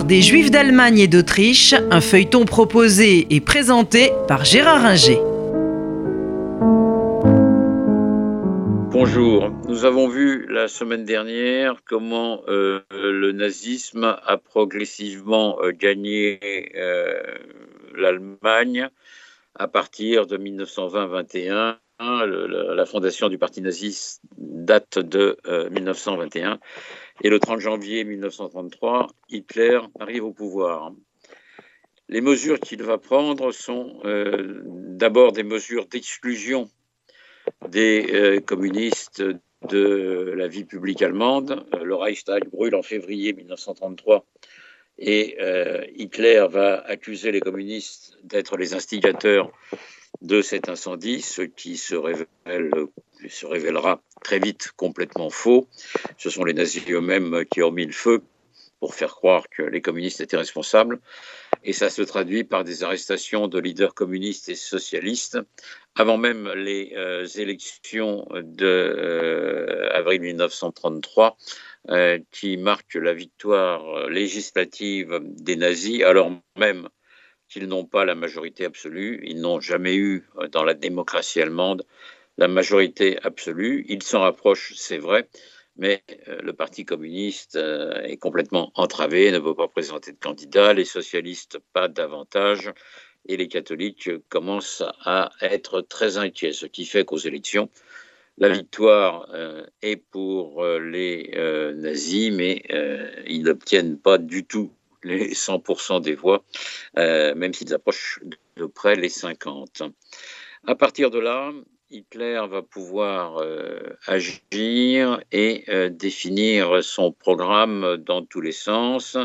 Des Juifs d'Allemagne et d'Autriche, un feuilleton proposé et présenté par Gérard Inger. Bonjour, nous avons vu la semaine dernière comment euh, le nazisme a progressivement euh, gagné euh, l'Allemagne à partir de 1920-21. La fondation du parti nazi date de 1921 et le 30 janvier 1933, Hitler arrive au pouvoir. Les mesures qu'il va prendre sont euh, d'abord des mesures d'exclusion des euh, communistes de la vie publique allemande. Euh, le Reichstag brûle en février 1933 et Hitler va accuser les communistes d'être les instigateurs de cet incendie, ce qui se, révèle, révélera très vite complètement faux. Ce sont les nazis eux-mêmes qui ont mis le feu pour faire croire que les communistes étaient responsables. Et ça se traduit par des arrestations de leaders communistes et socialistes. Avant même les euh, élections d'avril euh, 1933, euh, qui marquent la victoire législative des nazis, alors même qu'ils n'ont pas la majorité absolue. Ils n'ont jamais eu dans la démocratie allemande la majorité absolue. Il s'en rapproche, c'est vrai, mais euh, le Parti communiste euh, est complètement entravé, ne peut pas présenter de candidat, les socialistes pas davantage, et les catholiques commencent à être très inquiets, ce qui fait qu'aux élections, la victoire euh, est pour les nazis, mais ils n'obtiennent pas du tout les 100% des voix, même s'ils approchent de près les 50. À partir de là, Hitler va pouvoir euh, agir et euh, définir son programme dans tous les sens.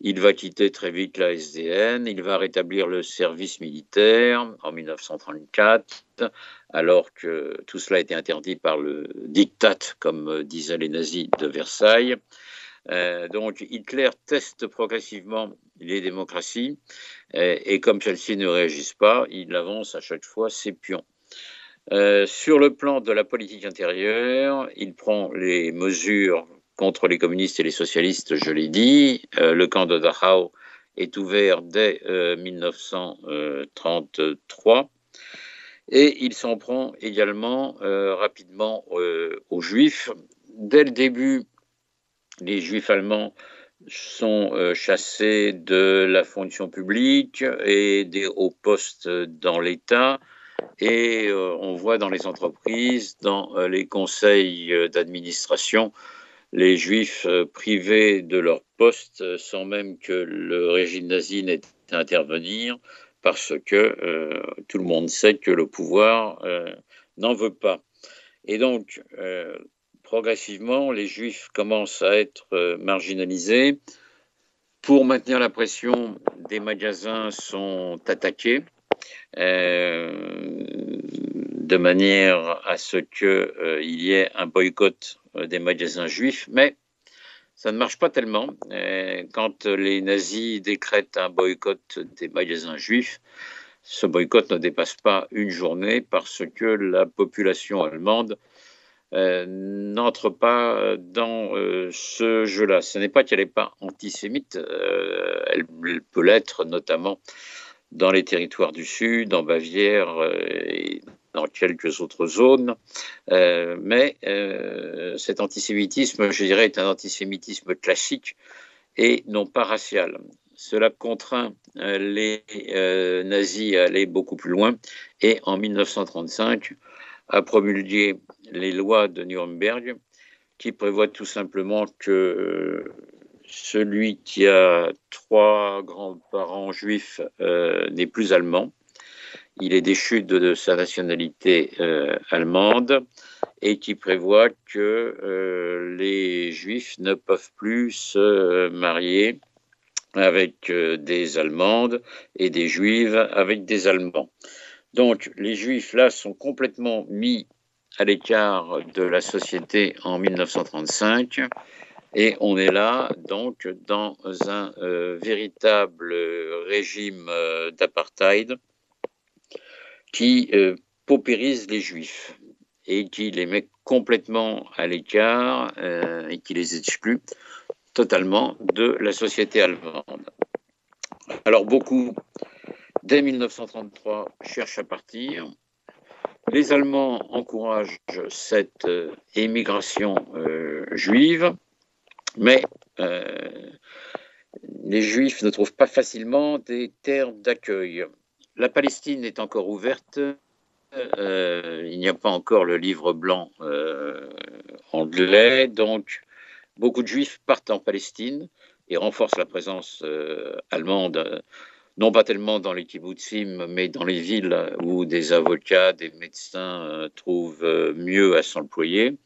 Il va quitter très vite la SDN, il va rétablir le service militaire en 1934, alors que tout cela été interdit par le diktat, comme disaient les nazis de Versailles. Euh, donc Hitler teste progressivement les démocraties et comme celles-ci ne réagissent pas, il avance à chaque fois ses pions. Euh, sur le plan de la politique intérieure, il prend les mesures contre les communistes et les socialistes, je l'ai dit. Euh, le camp de Dachau est ouvert dès 1933. Euh, et il s'en prend également rapidement aux juifs. Dès le début, les juifs allemands sont chassés de la fonction publique et des hauts postes dans l'État. Et euh, on voit dans les entreprises, dans euh, les conseils euh, d'administration, les juifs privés de leur poste sans même que le régime nazi n'ait à intervenir, parce que tout le monde sait que le pouvoir n'en veut pas. Et donc, progressivement, les juifs commencent à être marginalisés. Pour maintenir la pression, des magasins sont attaqués. Euh, de manière à ce qu'il euh, y ait un boycott euh, des magasins juifs, mais ça ne marche pas tellement. quand les nazis décrètent un boycott des magasins juifs, ce boycott ne dépasse pas une journée parce que la population allemande n'entre pas dans ce jeu-là. Ce n'est pas qu'elle n'est pas antisémite, elle, peut l'être notamment dans les territoires du Sud, en Bavière euh, et dans quelques autres zones. Euh, mais euh, cet antisémitisme, je dirais, est un antisémitisme classique et non pas racial. Cela contraint les nazis à aller beaucoup plus loin et en 1935 à promulguer les lois de Nuremberg qui prévoient tout simplement que celui qui a trois grands-parents juifs euh, n'est plus allemand. Il est déchu de, sa nationalité euh, allemande et qui prévoit que euh, les juifs ne peuvent plus se marier avec des Allemandes et des Juives avec des Allemands. Donc les Juifs là sont complètement mis à l'écart de la société en 1935 et on est là, donc, dans un euh, véritable régime euh, d'apartheid qui euh, paupérise les juifs et qui les met complètement à l'écart et qui les exclut. totalement de la société allemande. Alors beaucoup, dès 1933, cherchent à partir. Les Allemands encouragent cette euh, émigration euh, juive, mais euh, les Juifs ne trouvent pas facilement des terres d'accueil. La Palestine est encore ouverte. il n'y a pas encore le livre blanc anglais, donc beaucoup de Juifs partent en Palestine et renforcent la présence allemande non pas tellement dans les kibbutzim, mais dans les villes où des avocats, des médecins euh, trouvent euh, mieux à s'employer.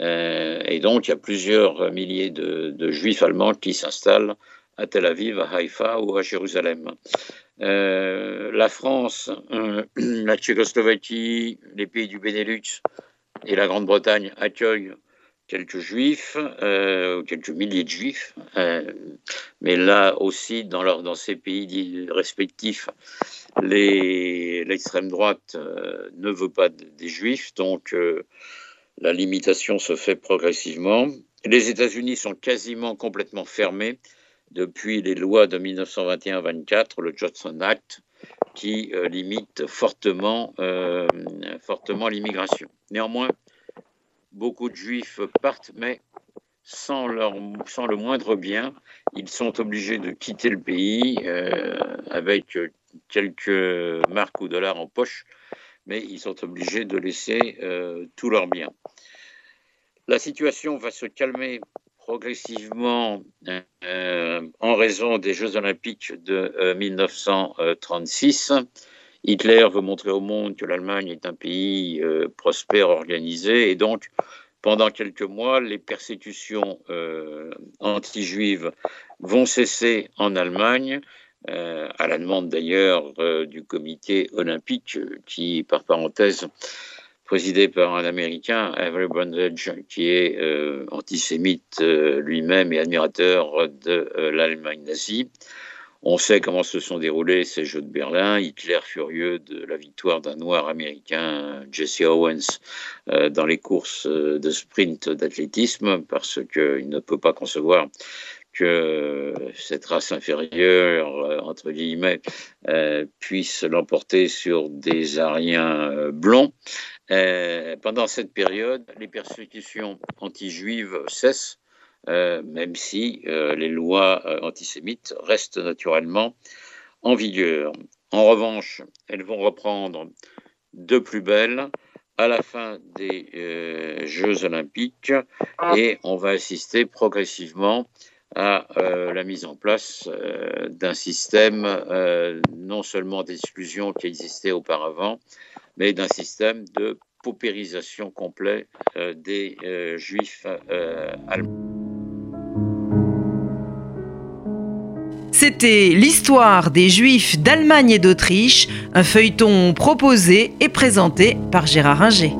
Euh, et donc, il y a plusieurs milliers de, juifs allemands qui s'installent à Tel Aviv, à Haïfa ou à Jérusalem. la France, la Tchécoslovaquie, les pays du Benelux et la Grande-Bretagne accueillent quelques juifs, euh, quelques milliers de juifs, euh, mais là aussi, dans, leur, dans ces pays respectifs, l'extrême droite euh, ne veut pas des juifs, donc euh, la limitation se fait progressivement. Les États-Unis sont quasiment complètement fermés depuis les lois de 1921-24, le Johnson Act, qui limite fortement, fortement l'immigration. Néanmoins, beaucoup de juifs partent, mais sans, leur, sans le moindre bien. Ils sont obligés de quitter le pays euh, avec quelques marques ou dollars en poche, mais ils sont obligés de laisser euh, tous leurs biens. La situation va se calmer progressivement euh, en raison des Jeux olympiques de 1936 Hitler veut montrer au monde que l'Allemagne est un pays euh, prospère, organisé, et donc pendant quelques mois, les persécutions euh, anti-juives vont cesser en Allemagne, euh, à la demande d'ailleurs du comité olympique, qui, par parenthèse, présidé par un Américain, Avery Brundage, qui est antisémite lui-même et admirateur de l'Allemagne nazie. On sait comment se sont déroulés ces Jeux de Berlin. Hitler furieux de la victoire d'un noir américain, Jesse Owens, euh, dans les courses euh, de sprint d'athlétisme, parce qu'il ne peut pas concevoir que cette race inférieure, euh, entre guillemets, puisse l'emporter sur des Ariens blonds. pendant cette période, les persécutions anti-juives cessent même si euh, les lois euh, antisémites restent naturellement en vigueur. En revanche, elles vont reprendre de plus belle à la fin des Jeux olympiques et on va assister progressivement à la mise en place d'un système non seulement d'exclusion qui existait auparavant, mais d'un système de paupérisation complet des juifs allemands. C'était l'histoire des Juifs d'Allemagne et d'Autriche, un feuilleton proposé et présenté par Gérard Inger.